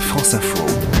France Info.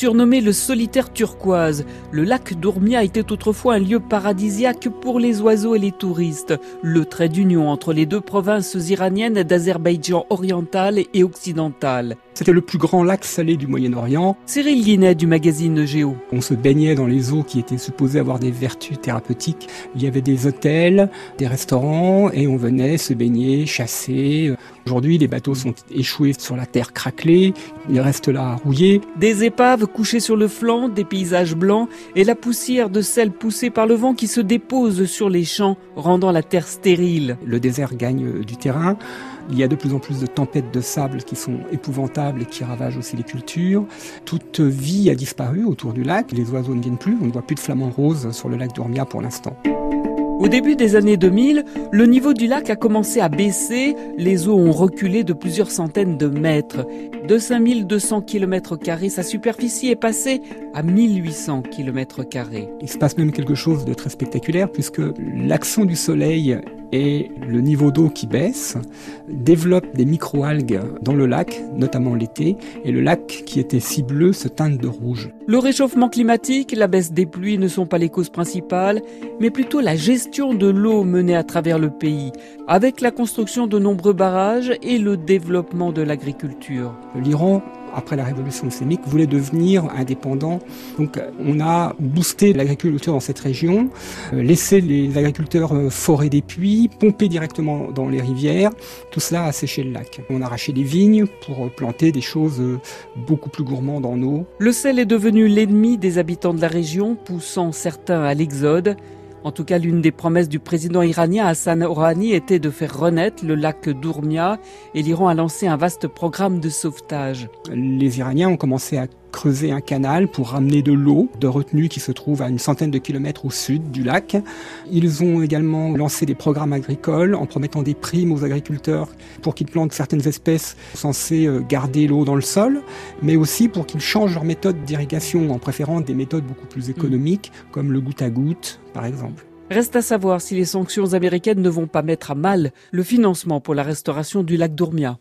Surnommé le solitaire turquoise, le lac d'Ourmia était autrefois un lieu paradisiaque pour les oiseaux et les touristes, le trait d'union entre les deux provinces iraniennes d'Azerbaïdjan oriental et occidental. C'était le plus grand lac salé du Moyen-Orient. Cyril Guinet du magazine Géo. On se baignait dans les eaux qui étaient supposées avoir des vertus thérapeutiques. Il y avait des hôtels, des restaurants et on venait se baigner, chasser. Aujourd'hui, les bateaux sont échoués sur la terre craquelée, ils restent là rouillés. Des épaves couchées sur le flanc, des paysages blancs et la poussière de sel poussée par le vent qui se dépose sur les champs, rendant la terre stérile. Le désert gagne du terrain. Il y a de plus en plus de tempêtes de sable qui sont épouvantables et qui ravagent aussi les cultures. Toute vie a disparu autour du lac. Les oiseaux ne viennent plus. On ne voit plus de flamants roses sur le lac d'Urmia pour l'instant. Au début des années 2000, le niveau du lac a commencé à baisser, les eaux ont reculé de plusieurs centaines de mètres. De 5200 km, sa superficie est passée à 1800 km. Il se passe même quelque chose de très spectaculaire puisque l'action du soleil et le niveau d'eau qui baisse développe des microalgues dans le lac, notamment l'été, et le lac qui était si bleu se teinte de rouge. Le réchauffement climatique, la baisse des pluies ne sont pas les causes principales, mais plutôt la gestion de l'eau menée à travers le pays, avec la construction de nombreux barrages et le développement de l'agriculture. L'Iran après la révolution islamique, voulait devenir indépendant. Donc on a boosté l'agriculture dans cette région, euh, laissé les agriculteurs euh, forer des puits, pomper directement dans les rivières. Tout cela a séché le lac. On a arraché des vignes pour planter des choses euh, beaucoup plus gourmandes en eau. Le sel est devenu l'ennemi des habitants de la région, poussant certains à l'exode. En tout cas, l'une des promesses du président iranien Hassan Rouhani était de faire renaître le lac d'Ourmia et l'Iran a lancé un vaste programme de sauvetage. Les Iraniens ont commencé à creuser un canal pour ramener de l'eau de retenue qui se trouve à une centaine de kilomètres au sud du lac. Ils ont également lancé des programmes agricoles en promettant des primes aux agriculteurs pour qu'ils plantent certaines espèces censées euh, garder l'eau dans le sol, mais aussi pour qu'ils changent leur méthode d'irrigation en préférant des méthodes beaucoup plus économiques comme le goutte à goutte par exemple. Reste à savoir si les sanctions américaines ne vont pas mettre à mal le financement pour la restauration du lac d'Ourmia.